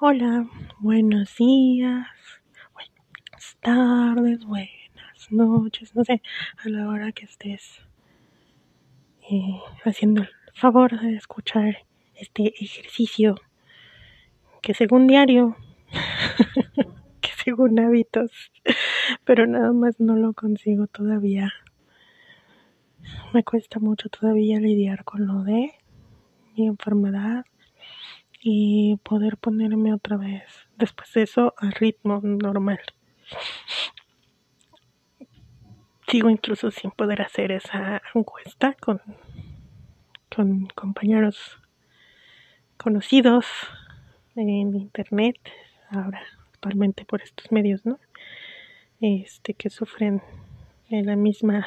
Hola, buenos días, buenas tardes, buenas noches, no sé, a la hora que estés eh, haciendo el favor de escuchar este ejercicio que según diario, que según hábitos, pero nada más no lo consigo todavía. Me cuesta mucho todavía lidiar con lo de mi enfermedad y poder ponerme otra vez después de eso al ritmo normal. Sigo incluso sin poder hacer esa encuesta con, con compañeros conocidos en internet, ahora actualmente por estos medios, ¿no? Este que sufren en la misma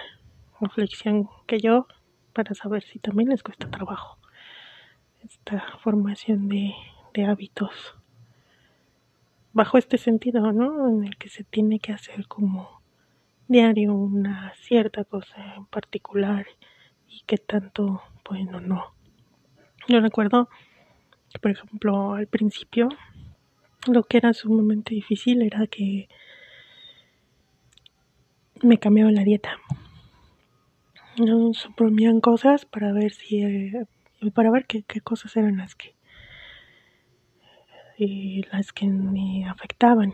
aflicción que yo para saber si también les cuesta trabajo esta formación de, de hábitos bajo este sentido, ¿no? En el que se tiene que hacer como diario una cierta cosa en particular y que tanto, bueno, no. Yo recuerdo por ejemplo, al principio lo que era sumamente difícil era que me cambiaba la dieta. No suprimían cosas para ver si eh, para ver qué, qué cosas eran las que las que me afectaban.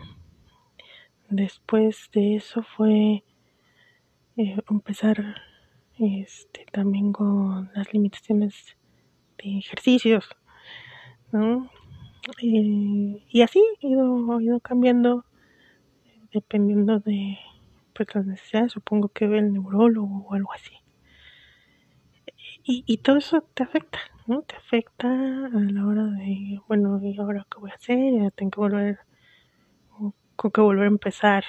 Después de eso fue eh, empezar este, también con las limitaciones de ejercicios, ¿no? Y, así he ido, ido cambiando dependiendo de pues, las necesidades, supongo que ve el neurólogo o algo así. Y, todo eso te afecta, ¿no? Te afecta a la hora de, bueno, ¿y ahora qué voy a hacer? Ya tengo que volver, tengo que volver a empezar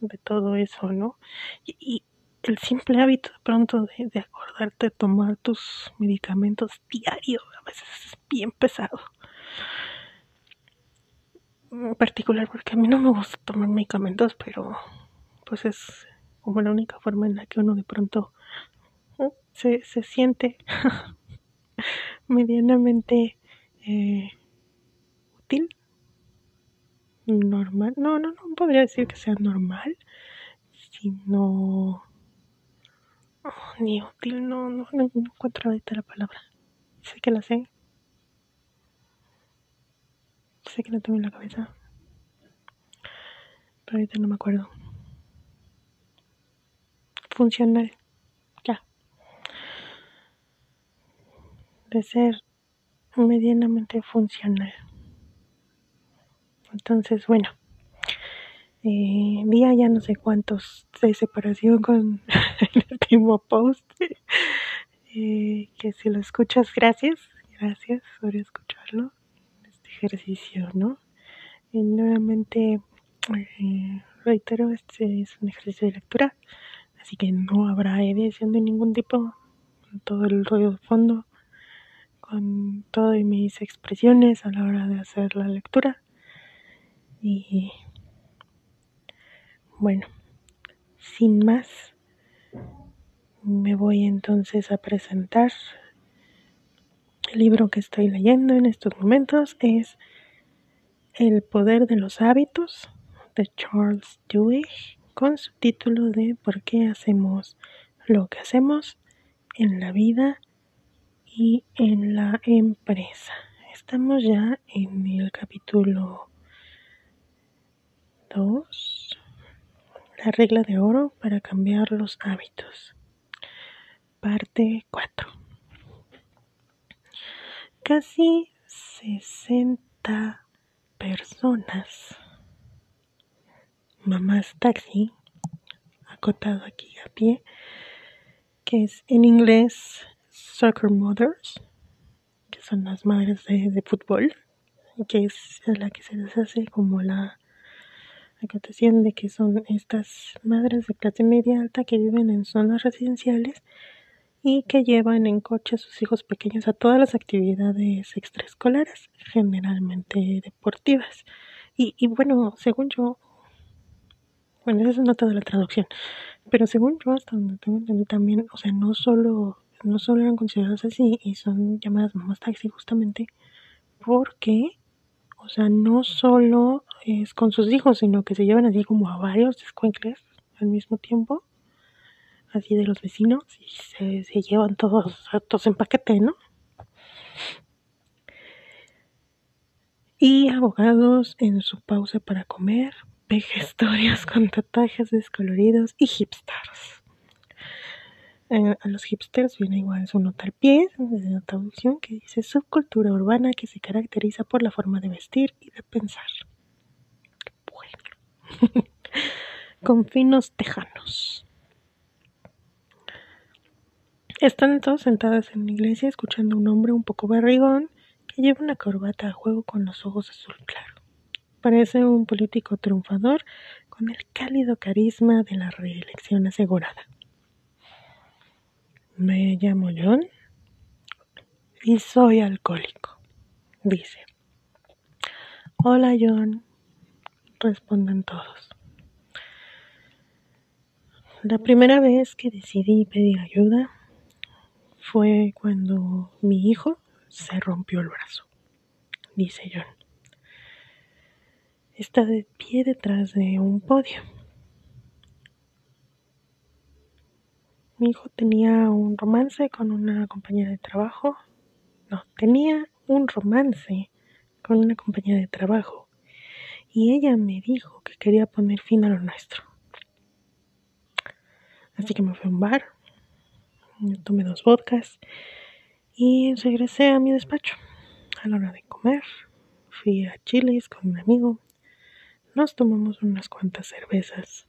de todo eso, ¿no? Y, y el simple hábito de pronto de, de, acordarte de tomar tus medicamentos diario, a veces es bien pesado. En particular porque a mí no me gusta tomar medicamentos, pero pues es como la única forma en la que uno de pronto se, se siente medianamente eh, útil, normal. No, no, no podría decir que sea normal, sino oh, ni útil, no, no, no encuentro ahorita la palabra. Sé que la sé. Sé que la tengo en la cabeza. Pero ahorita no me acuerdo. Funcional. Ya. De ser medianamente funcional. Entonces, bueno. Eh, día ya no sé cuántos de separación con el último post. Eh, que si lo escuchas, gracias. Gracias por escucharlo. Este ejercicio, ¿no? Y nuevamente eh, reitero, este es un ejercicio de lectura, así que no habrá edición de ningún tipo, todo el ruido de fondo, con todas mis expresiones a la hora de hacer la lectura. Y bueno, sin más, me voy entonces a presentar. El libro que estoy leyendo en estos momentos es El poder de los hábitos de Charles Duhigg con su título de ¿Por qué hacemos lo que hacemos en la vida y en la empresa? Estamos ya en el capítulo 2, la regla de oro para cambiar los hábitos, parte 4. Casi 60 personas mamás taxi, acotado aquí a pie, que es en inglés soccer mothers, que son las madres de, fútbol, que es la que se les hace como la acotación de que son estas madres de clase media alta que viven en zonas residenciales y que llevan en coche a sus hijos pequeños a todas las actividades extraescolares, generalmente deportivas. Y, y bueno, según yo, bueno, esa es nota de la traducción, pero según yo, hasta donde tengo entendido también, o sea, no solo, no solo eran consideradas así y son llamadas mamás taxi justamente porque, o sea, no solo es con sus hijos, sino que se llevan así como a varios escuincles al mismo tiempo, así de los vecinos, y se, se llevan todos, todos en paquete, ¿no? Y abogados en su pausa para comer, vejestorios con tatuajes descoloridos y hipsters. Eh, a los hipsters viene igual su nota al pie de que dice subcultura urbana que se caracteriza por la forma de vestir y de pensar. Bueno, con finos tejanos. Están todos sentados en la iglesia escuchando a un hombre un poco barrigón que lleva una corbata a juego con los ojos azul claro. Parece un político triunfador con el cálido carisma de la reelección asegurada. Me llamo John y soy alcohólico, dice. Hola John, responden todos. La primera vez que decidí pedir ayuda fue cuando mi hijo se rompió el brazo, dice John. Está de pie detrás de un podio Mi hijo tenía un romance con una compañera de trabajo. No, tenía un romance con una compañera de trabajo. Y ella me dijo que quería poner fin a lo nuestro. Así que me fui a un bar, tomé dos vodkas y regresé a mi despacho. A la hora de comer, fui a Chilis con un amigo. Nos tomamos unas cuantas cervezas.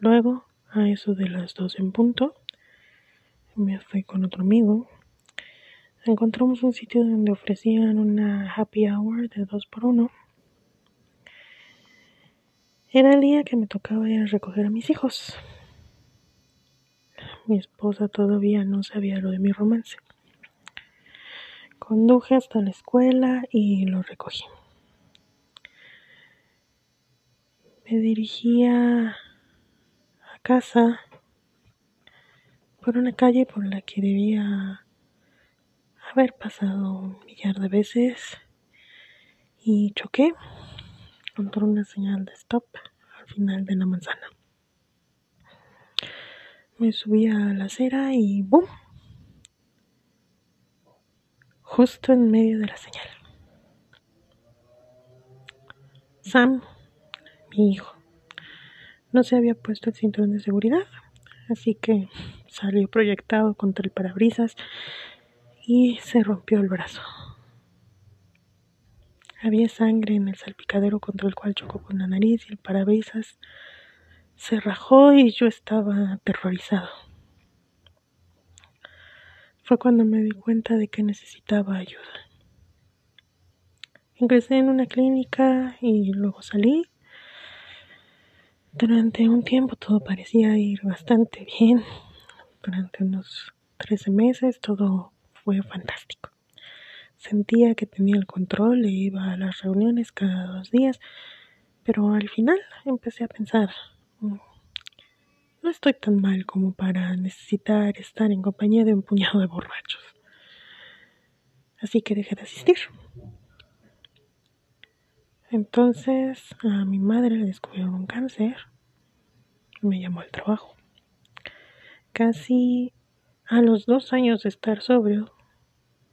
Luego a eso de las dos en punto. Me fui con otro amigo. Encontramos un sitio donde ofrecían una happy hour de dos por uno. Era el día que me tocaba ir a recoger a mis hijos. Mi esposa todavía no sabía lo de mi romance. Conduje hasta la escuela y lo recogí. Me dirigía casa por una calle por la que debía haber pasado un millar de veces y choqué contra una señal de stop al final de la manzana. Me subí a la acera y ¡boom! Justo en medio de la señal. Sam, mi hijo no se había puesto el cinturón de seguridad, así que salió proyectado contra el parabrisas y se rompió el brazo. Había sangre en el salpicadero contra el cual chocó con la nariz y el parabrisas se rajó y yo estaba aterrorizado. Fue cuando me di cuenta de que necesitaba ayuda. Ingresé en una clínica y luego salí durante un tiempo todo parecía ir bastante bien. Durante unos 13 meses todo fue fantástico. Sentía que tenía el control e iba a las reuniones cada dos días, pero al final empecé a pensar, mm, no estoy tan mal como para necesitar estar en compañía de un puñado de borrachos. Así que dejé de asistir. Entonces a mi madre le descubrieron un cáncer. Me llamó al trabajo. Casi a los dos años de estar sobrio,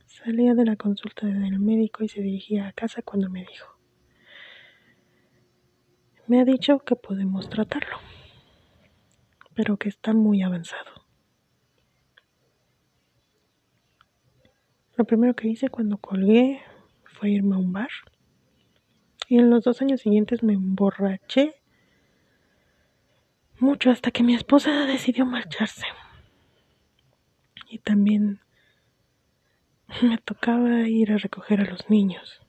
salía de la consulta del médico y se dirigía a casa cuando me dijo, me ha dicho que podemos tratarlo, pero que está muy avanzado. Lo primero que hice cuando colgué fue irme a un bar y en los dos años siguientes me emborraché mucho hasta que mi esposa decidió marcharse. Y también me tocaba ir a recoger a los niños.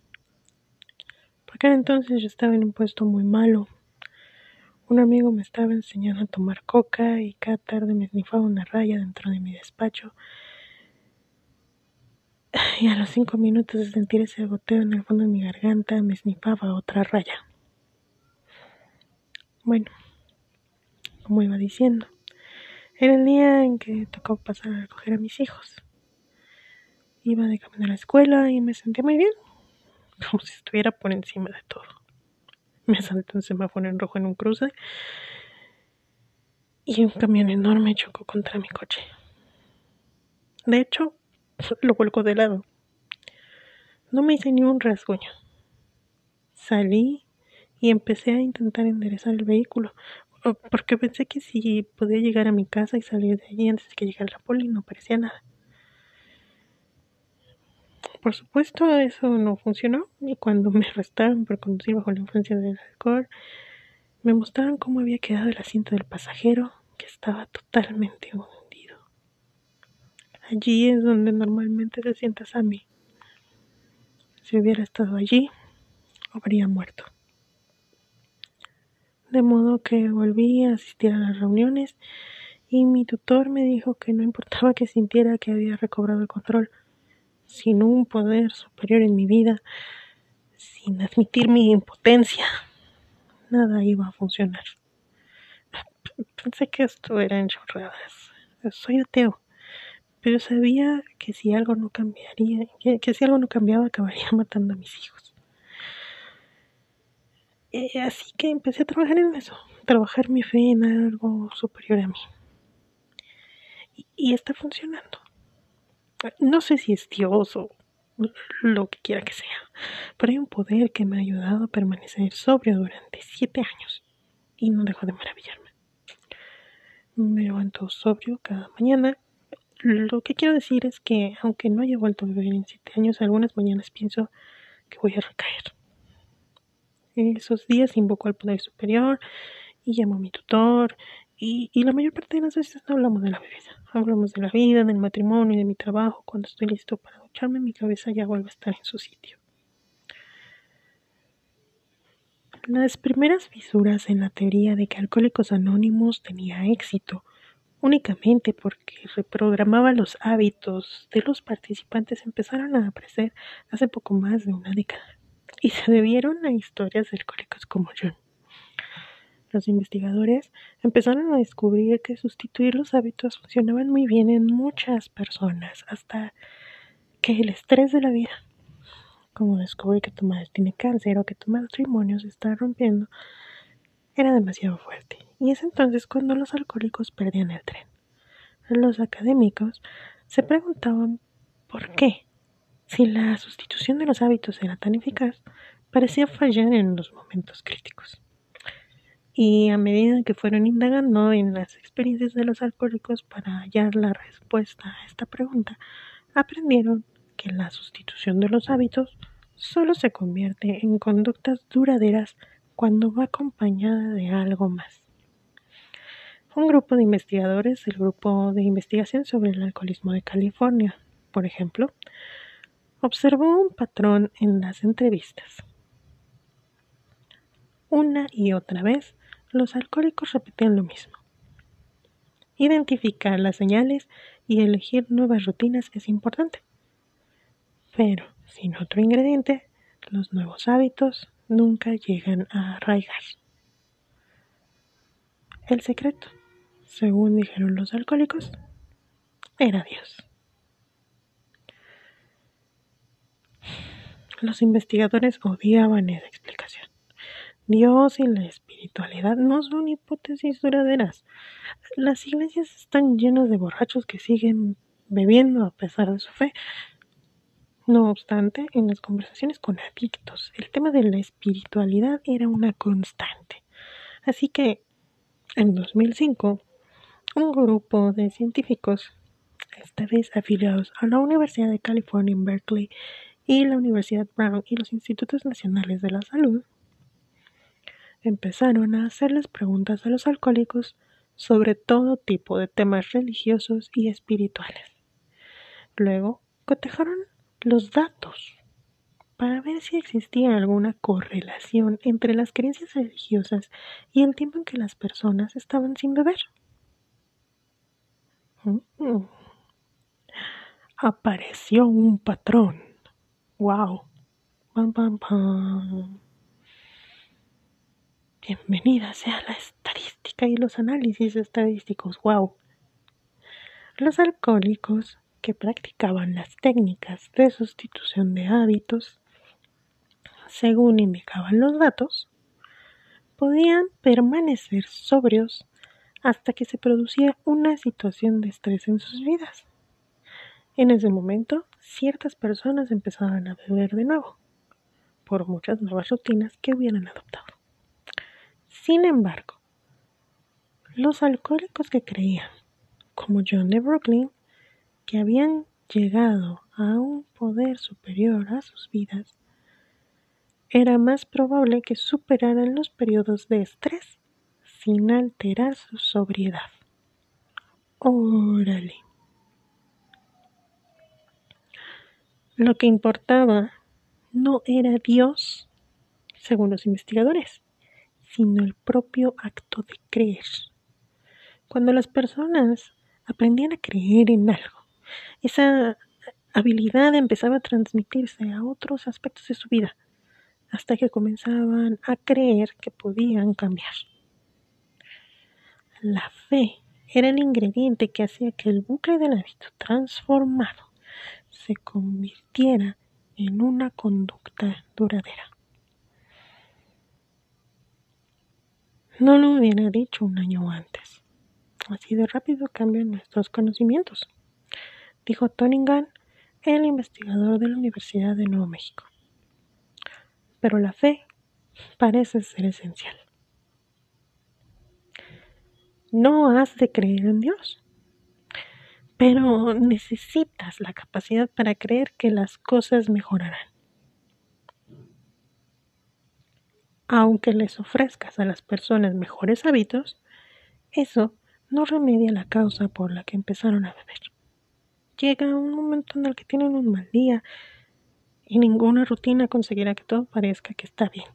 Porque entonces yo estaba en un puesto muy malo. Un amigo me estaba enseñando a tomar coca y cada tarde me snifaba una raya dentro de mi despacho y a los cinco minutos de sentir ese goteo en el fondo de mi garganta me snifaba otra raya. Bueno, como iba diciendo, era el día en que tocó pasar a recoger a mis hijos. Iba de camino a la escuela y me sentía muy bien. como si estuviera por encima de todo. Me saltó un semáforo en rojo en un cruce y un camión enorme chocó contra mi coche. De hecho, lo volcó de lado. No me hice ni un rasguño. Salí y empecé a intentar enderezar el vehículo, porque pensé que si podía llegar a mi casa y salir de allí antes de que llegara la poli no parecía nada. Por supuesto, eso no funcionó y cuando me arrestaron por conducir bajo la influencia del alcohol, me mostraron cómo había quedado el asiento del pasajero, que estaba totalmente hundido. Allí es donde normalmente se sienta Sammy. Si hubiera estado allí, habría muerto. De modo que volví a asistir a las reuniones y mi tutor me dijo que no importaba que sintiera que había recobrado el control, sin un poder superior en mi vida, sin admitir mi impotencia, nada iba a funcionar. Pensé que esto era chorradas. Soy ateo, pero sabía que si algo no cambiaría, que, si algo no cambiaba, acabaría matando a mis hijos. Eh, así que empecé a trabajar en eso, trabajar mi fe en algo superior a mí. y está funcionando no sé si es Dios o lo que quiera que sea, pero hay un poder que me ha ayudado a permanecer sobrio durante siete años y no dejo de maravillarme. Me levanto sobrio cada mañana. Lo que quiero decir es que, aunque no haya vuelto a beber en siete años, algunas mañanas pienso que voy a recaer. Esos días invoco al poder superior y llamo a mi tutor y, y la mayor parte de las veces no hablamos de la bebida. Hablamos de la vida, del matrimonio y de mi trabajo. Cuando estoy listo para ducharme, mi cabeza ya vuelve a estar en su sitio. Las primeras fisuras en la teoría de que Alcohólicos Anónimos tenía éxito únicamente porque reprogramaba los hábitos de los participantes empezaron a aparecer hace poco más de una década y se debieron a historias de alcohólicos como John los investigadores empezaron a descubrir que sustituir los hábitos funcionaban muy bien en muchas personas, hasta que el estrés de la vida, como descubrir que tu madre tiene cáncer o que tu matrimonio se está rompiendo, era demasiado fuerte. Y es entonces cuando los alcohólicos perdían el tren. Los académicos se preguntaban por qué, si la sustitución de los hábitos era tan eficaz, parecía fallar en los momentos críticos. Y a medida que fueron indagando en las experiencias de los alcohólicos para hallar la respuesta a esta pregunta, aprendieron que la sustitución de los hábitos solo se convierte en conductas duraderas cuando va acompañada de algo más. Un grupo de investigadores, el Grupo de Investigación sobre el Alcoholismo de California, por ejemplo, observó un patrón en las entrevistas. Una y otra vez los alcohólicos repetían lo mismo. Identificar las señales y elegir nuevas rutinas es importante. Pero sin otro ingrediente, los nuevos hábitos nunca llegan a arraigar. El secreto, según dijeron los alcohólicos, era Dios. Los investigadores odiaban esa explicación. Dios y la espiritualidad no son hipótesis duraderas. Las iglesias están llenas de borrachos que siguen bebiendo a pesar de su fe. No obstante, en las conversaciones con adictos, el tema de la espiritualidad era una constante. Así que, en 2005, un grupo de científicos, esta vez afiliados a la Universidad de California en Berkeley y la Universidad Brown y los Institutos Nacionales de la Salud, empezaron a hacerles preguntas a los alcohólicos sobre todo tipo de temas religiosos y espirituales. Luego cotejaron los datos para ver si existía alguna correlación entre las creencias religiosas y el tiempo en que las personas estaban sin beber. Mm. Apareció un patrón. ¡Wow! Pam, pam, pam. Bienvenida sea la estadística y los análisis estadísticos. ¡Wow! Los alcohólicos que practicaban las técnicas de sustitución de hábitos según indicaban los datos, podían permanecer sobrios hasta que se producía una situación de estrés en sus vidas. En ese momento, ciertas personas empezaban a beber de nuevo, por muchas nuevas rutinas que hubieran adoptado. Sin embargo, los alcohólicos que creían, como John de Brooklyn, que habían llegado a un poder superior a sus vidas, era más probable que superaran los periodos de estrés sin alterar su sobriedad. Órale. Lo que importaba no era Dios, según los investigadores, sino el propio acto de creer. Cuando las personas aprendían a creer en algo, esa habilidad empezaba a transmitirse a otros aspectos de su vida hasta que comenzaban a creer que podían cambiar. La fe era el ingrediente que hacía que el bucle del hábito transformado se convirtiera en una conducta duradera. No lo hubiera dicho un año antes. Así de rápido cambian nuestros conocimientos, dijo Tony Gunn, el investigador de la Universidad de Nuevo México pero la fe parece ser esencial. No has de creer en Dios, pero necesitas la capacidad para creer que las cosas mejorarán. Aunque les ofrezcas a las personas mejores hábitos, eso no remedia la causa por la que empezaron a beber. Llega un momento en el que tienen un mal día, y ninguna rutina conseguirá que todo parezca que está bien.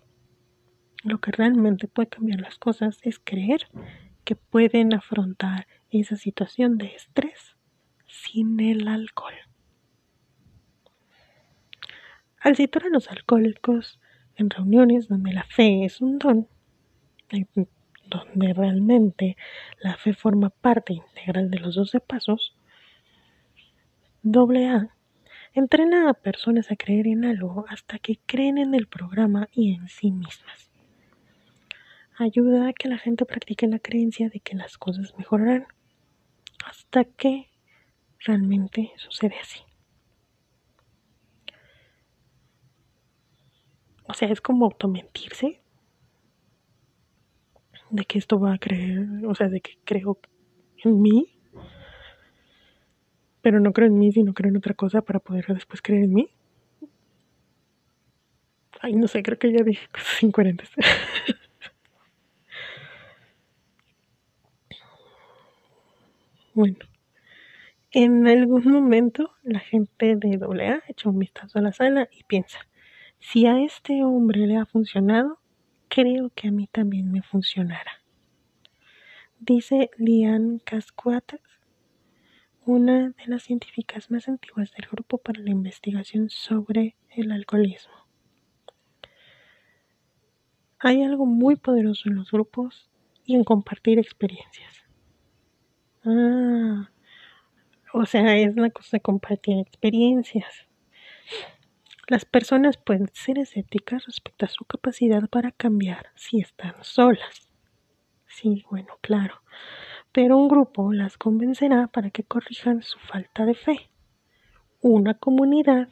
Lo que realmente puede cambiar las cosas es creer que pueden afrontar esa situación de estrés sin el alcohol. Al citar a los alcohólicos en reuniones donde la fe es un don, donde realmente la fe forma parte integral de los doce pasos, doble A Entrena a personas a creer en algo hasta que creen en el programa y en sí mismas. Ayuda a que la gente practique la creencia de que las cosas mejorarán hasta que realmente sucede así. O sea, es como automentirse de que esto va a creer, o sea, de que creo en mí pero no creo en mí, sino creo en otra cosa para poder después creer en mí. Ay, no sé, creo que ya dije cosas incoherentes. bueno, en algún momento la gente de AA echa un vistazo a la sala y piensa, si a este hombre le ha funcionado, creo que a mí también me funcionará. Dice Lian Cascuatas una de las científicas más antiguas del grupo para la investigación sobre el alcoholismo. Hay algo muy poderoso en los grupos y en compartir experiencias. Ah, o sea, es la cosa de compartir experiencias. Las personas pueden ser escépticas respecto a su capacidad para cambiar si están solas. Sí, bueno, claro pero un grupo las convencerá para que corrijan su falta de fe. Una comunidad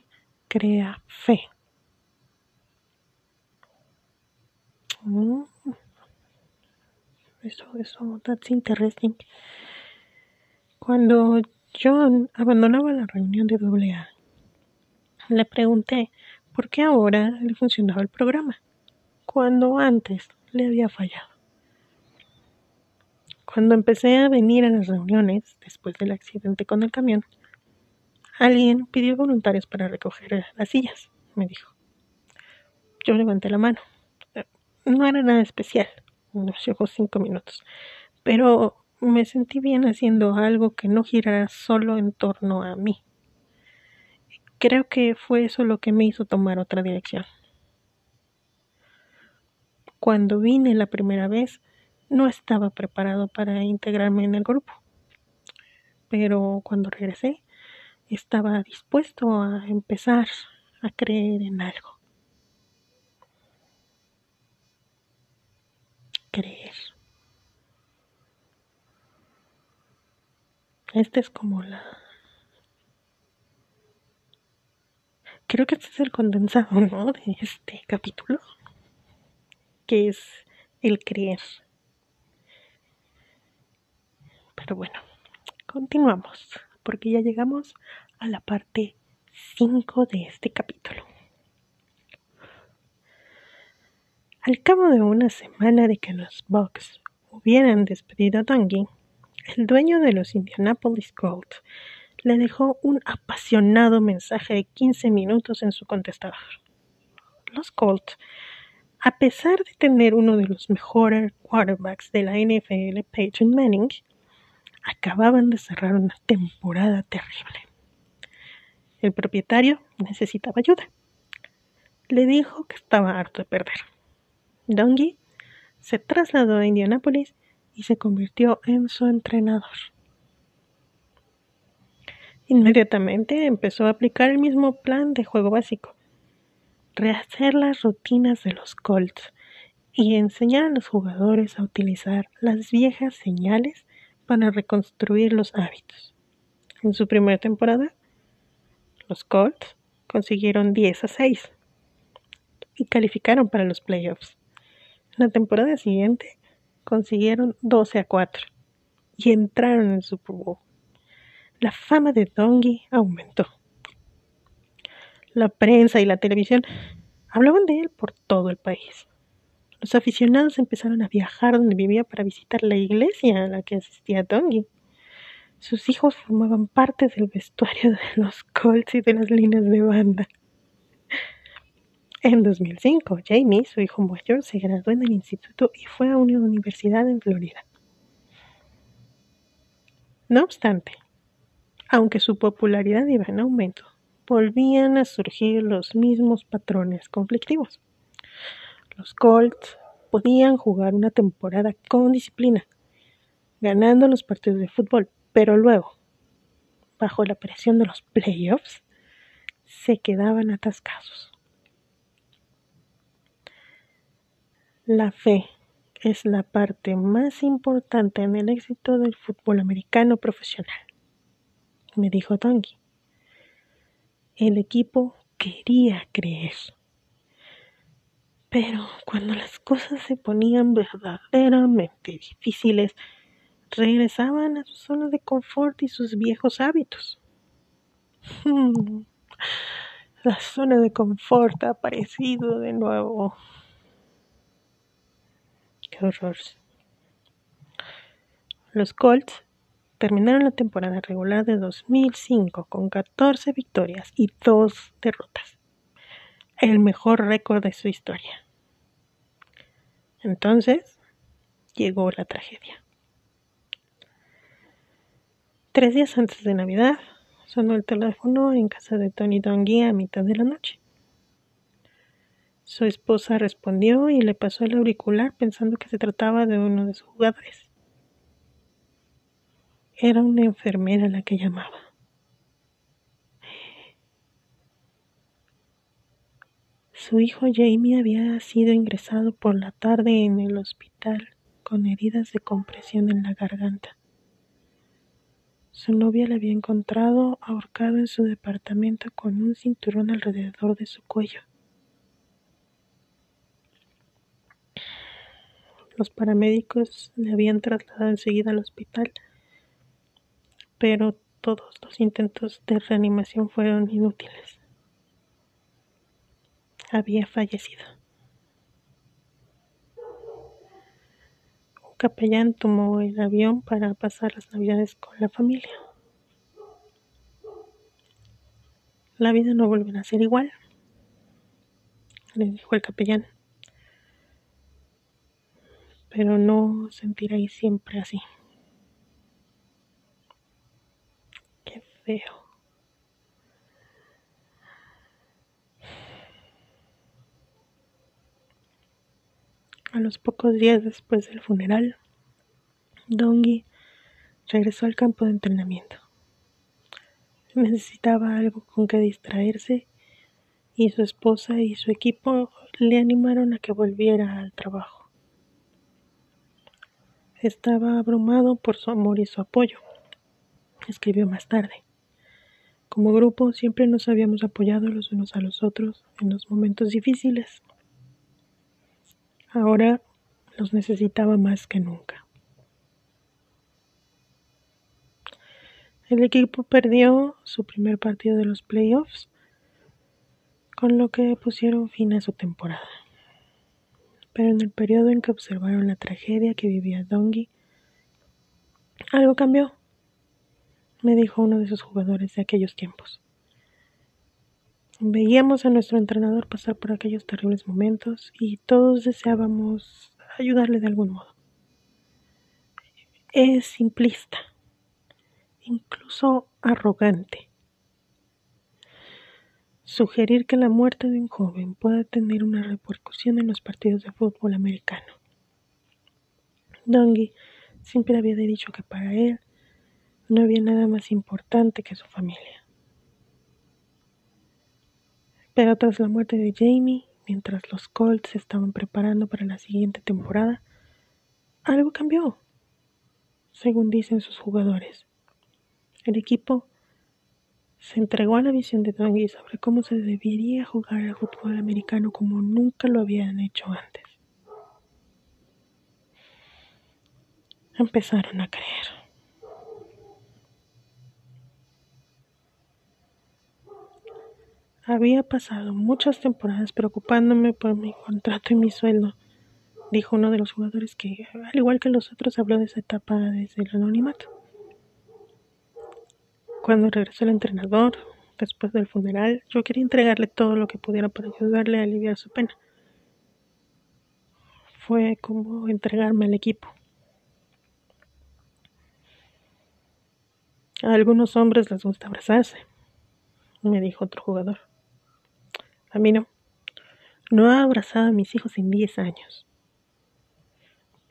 crea fe. Mm. Eso, eso, that's interesting. Cuando John abandonaba la reunión de AA, le pregunté por qué ahora le funcionaba el programa, cuando antes le había fallado. Cuando empecé a venir a las reuniones, después del accidente con el camión, alguien pidió voluntarios para recoger las sillas, me dijo. Yo levanté la mano. No era nada especial, nos llevó cinco minutos, pero me sentí bien haciendo algo que no girara solo en torno a mí. Creo que fue eso lo que me hizo tomar otra dirección. Cuando vine la primera vez, no estaba preparado para integrarme en el grupo. Pero cuando regresé, estaba dispuesto a empezar a creer en algo. Creer. Este es como la... Creo que este es el condensado, ¿no? De este capítulo. Que es el creer. Pero bueno, continuamos. Porque ya llegamos a la parte 5 de este capítulo. Al cabo de una semana de que los Bucks hubieran despedido a Dungy, el dueño de los Indianapolis Colts le dejó un apasionado mensaje de 15 minutos en su contestador. Los Colts, a pesar de tener uno de los mejores quarterbacks de la NFL, Peyton Manning, acababan de cerrar una temporada terrible. El propietario necesitaba ayuda. Le dijo que estaba harto de perder. Dungy se trasladó a Indianápolis y se convirtió en su entrenador. Inmediatamente empezó a aplicar el mismo plan de juego básico, rehacer las rutinas de los Colts y enseñar a los jugadores a utilizar las viejas señales para reconstruir los hábitos. En su primera temporada, los Colts consiguieron 10 a 6 y calificaron para los playoffs. La temporada siguiente consiguieron 12 a 4 y entraron en el Super. La fama de Dongi aumentó. La prensa y la televisión hablaban de él por todo el país. Los aficionados empezaron a viajar donde vivía para visitar la iglesia a la que asistía Dongi. Sus hijos formaban parte del vestuario de los Colts y de las líneas de banda. En 2005, Jamie, su hijo mayor, se graduó en el instituto y fue a una universidad en Florida. No obstante, aunque su popularidad iba en aumento, volvían a surgir los mismos patrones conflictivos. Los Colts podían jugar una temporada con disciplina, ganando los partidos de fútbol, pero luego, bajo la presión de los playoffs, se quedaban atascados. La fe es la parte más importante en el éxito del fútbol americano profesional, me dijo Tongi. El equipo quería creer. Pero cuando las cosas se ponían verdaderamente difíciles, regresaban a su zona de confort y sus viejos hábitos. La zona de confort ha aparecido de nuevo. Los Colts terminaron la temporada regular de 2005 con 14 victorias y 2 derrotas, el mejor récord de su historia. Entonces llegó la tragedia. Tres días antes de Navidad, sonó el teléfono en casa de Tony Dongi a mitad de la noche. Su esposa respondió y le pasó el auricular pensando que se trataba de uno de sus jugadores. Era una enfermera la que llamaba. Su hijo Jamie había sido ingresado por la tarde en el hospital con heridas de compresión en la garganta. Su novia le había encontrado ahorcado en su departamento con un cinturón alrededor de su cuello. Los paramédicos le habían trasladado enseguida al hospital, pero todos los intentos de reanimación fueron inútiles. Había fallecido. Un capellán tomó el avión para pasar las navidades con la familia. La vida no volverá a ser igual, le dijo el capellán pero no sentiréis siempre así. Qué feo. A los pocos días después del funeral, Dongi regresó al campo de entrenamiento. Necesitaba algo con que distraerse y su esposa y su equipo le animaron a que volviera al trabajo. Estaba abrumado por su amor y su apoyo. escribió más tarde. Como grupo siempre nos habíamos apoyado los unos a los otros en los momentos difíciles. Ahora los necesitaba más que nunca. El equipo perdió su primer partido de los playoffs, con lo que pusieron fin a su temporada. Pero en el periodo en que observaron la tragedia que vivía Dongi, algo cambió, me dijo uno de sus jugadores de aquellos tiempos. Veíamos a nuestro entrenador pasar por aquellos terribles momentos y todos deseábamos ayudarle de algún modo. Es simplista incluso arrogante. Sugerir que la muerte de un joven pueda tener una repercusión en los partidos de fútbol americano. Dongi siempre había dicho que para él no había nada más importante que su familia. Pero tras la muerte de Jamie, mientras los Colts se estaban preparando para la siguiente temporada, algo cambió, según dicen sus jugadores. El equipo se entregó a la visión de Dongi sobre cómo se debería jugar al fútbol americano como nunca lo habían hecho antes. Empezaron a creer. Había pasado muchas temporadas preocupándome por mi contrato y mi sueldo, dijo uno de los jugadores que, al igual que los otros, habló de esa etapa desde el anonimato. Cuando regresó el entrenador, después del funeral, yo quería entregarle todo lo que pudiera para ayudarle a aliviar su pena. Fue como entregarme al equipo. A algunos hombres les gusta abrazarse, me dijo otro jugador. A mí no. No he abrazado a mis hijos en 10 años.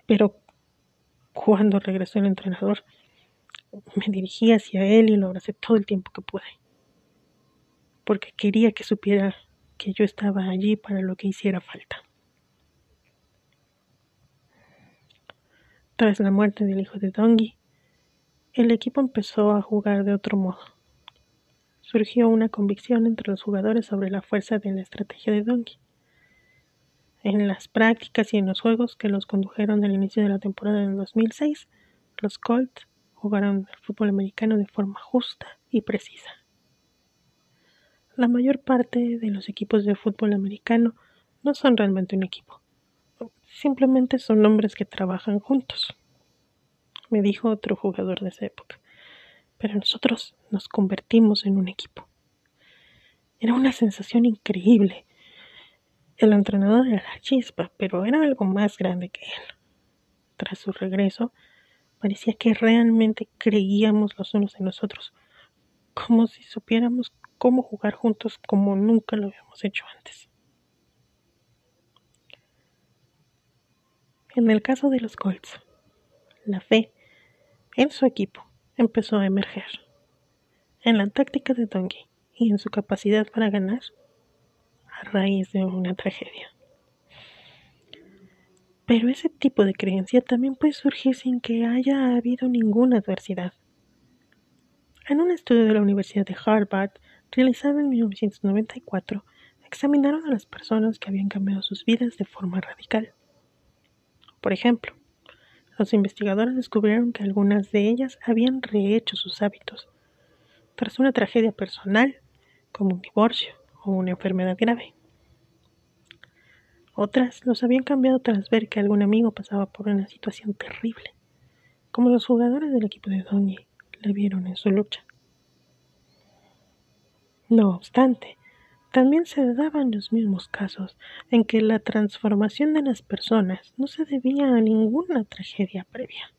Pero cuando regresó el entrenador, me dirigí hacia él y lo abracé todo el tiempo que pude, porque quería que supiera que yo estaba allí para lo que hiciera falta. Tras la muerte del hijo de Dongi, el equipo empezó a jugar de otro modo. Surgió una convicción entre los jugadores sobre la fuerza de la estrategia de Dongi. En las prácticas y en los juegos que los condujeron al inicio de la temporada del 2006, los Colts jugaron el fútbol americano de forma justa y precisa. La mayor parte de los equipos de fútbol americano no son realmente un equipo, simplemente son hombres que trabajan juntos, me dijo otro jugador de esa época. Pero nosotros nos convertimos en un equipo. Era una sensación increíble. El entrenador era la chispa, pero era algo más grande que él. Tras su regreso, Parecía que realmente creíamos los unos en los otros, como si supiéramos cómo jugar juntos como nunca lo habíamos hecho antes. En el caso de los Colts, la fe en su equipo empezó a emerger, en la táctica de Donkey y en su capacidad para ganar a raíz de una tragedia. Pero ese tipo de creencia también puede surgir sin que haya habido ninguna adversidad. En un estudio de la Universidad de Harvard, realizado en 1994, examinaron a las personas que habían cambiado sus vidas de forma radical. Por ejemplo, los investigadores descubrieron que algunas de ellas habían rehecho sus hábitos tras una tragedia personal, como un divorcio o una enfermedad grave. Otras los habían cambiado tras ver que algún amigo pasaba por una situación terrible, como los jugadores del equipo de Donny le vieron en su lucha. No obstante, también se daban los mismos casos en que la transformación de las personas no se debía a ninguna tragedia previa.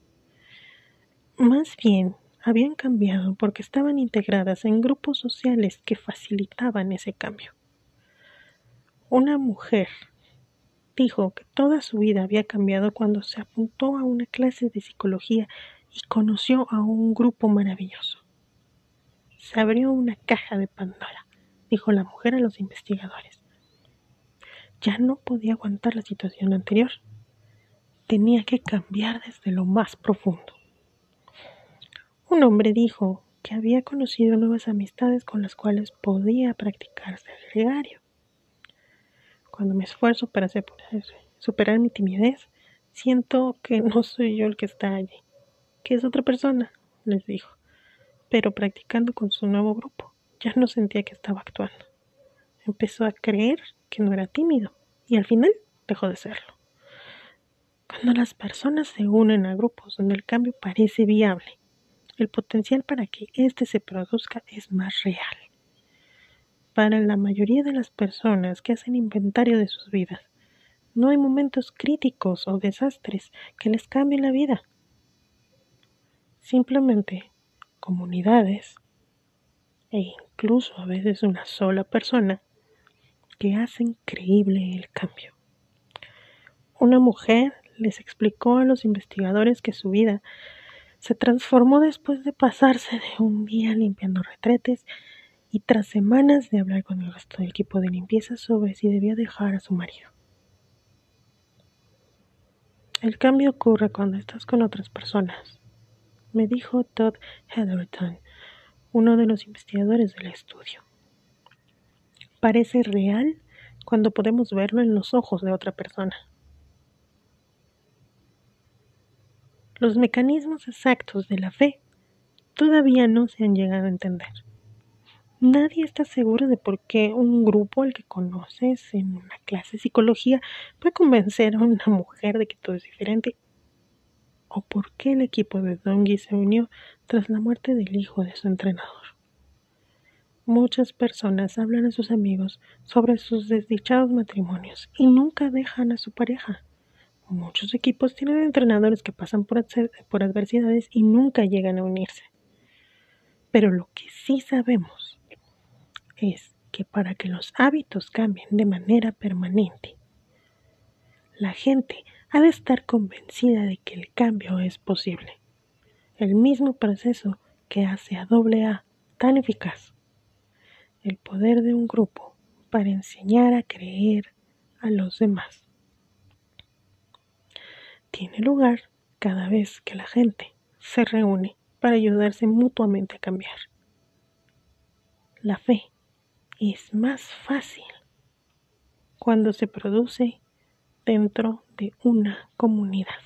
Más bien, habían cambiado porque estaban integradas en grupos sociales que facilitaban ese cambio. Una mujer dijo que toda su vida había cambiado cuando se apuntó a una clase de psicología y conoció a un grupo maravilloso. Se abrió una caja de Pandora, dijo la mujer a los investigadores. Ya no podía aguantar la situación anterior. Tenía que cambiar desde lo más profundo. Un hombre dijo que había conocido nuevas amistades con las cuales podía practicarse el gregario. Cuando me esfuerzo para superar mi timidez, siento que no soy yo el que está allí, que es otra persona, les dijo. Pero practicando con su nuevo grupo, ya no sentía que estaba actuando. Empezó a creer que no era tímido y al final dejó de serlo. Cuando las personas se unen a grupos donde el cambio parece viable, el potencial para que éste se produzca es más real. Para la mayoría de las personas que hacen inventario de sus vidas, no hay momentos críticos o desastres que les cambien la vida. Simplemente comunidades e incluso a veces una sola persona que hacen creíble el cambio. Una mujer les explicó a los investigadores que su vida se transformó después de pasarse de un día limpiando retretes y tras semanas de hablar con el resto del equipo de limpieza sobre si debía dejar a su marido. El cambio ocurre cuando estás con otras personas, me dijo Todd Heatherton, uno de los investigadores del estudio. Parece real cuando podemos verlo en los ojos de otra persona. Los mecanismos exactos de la fe todavía no se han llegado a entender. Nadie está seguro de por qué un grupo al que conoces en una clase de psicología puede convencer a una mujer de que todo es diferente o por qué el equipo de Dongi se unió tras la muerte del hijo de su entrenador. Muchas personas hablan a sus amigos sobre sus desdichados matrimonios y nunca dejan a su pareja. Muchos equipos tienen entrenadores que pasan por, por adversidades y nunca llegan a unirse. Pero lo que sí sabemos es que para que los hábitos cambien de manera permanente, la gente ha de estar convencida de que el cambio es posible. El mismo proceso que hace a AA tan eficaz. El poder de un grupo para enseñar a creer a los demás tiene lugar cada vez que la gente se reúne para ayudarse mutuamente a cambiar. La fe es más fácil cuando se produce dentro de una comunidad.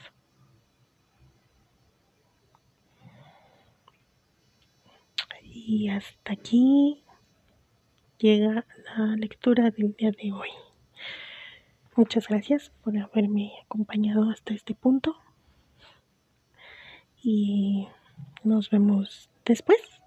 Y hasta aquí llega la lectura del día de hoy. Muchas gracias por haberme acompañado hasta este punto. Y nos vemos después.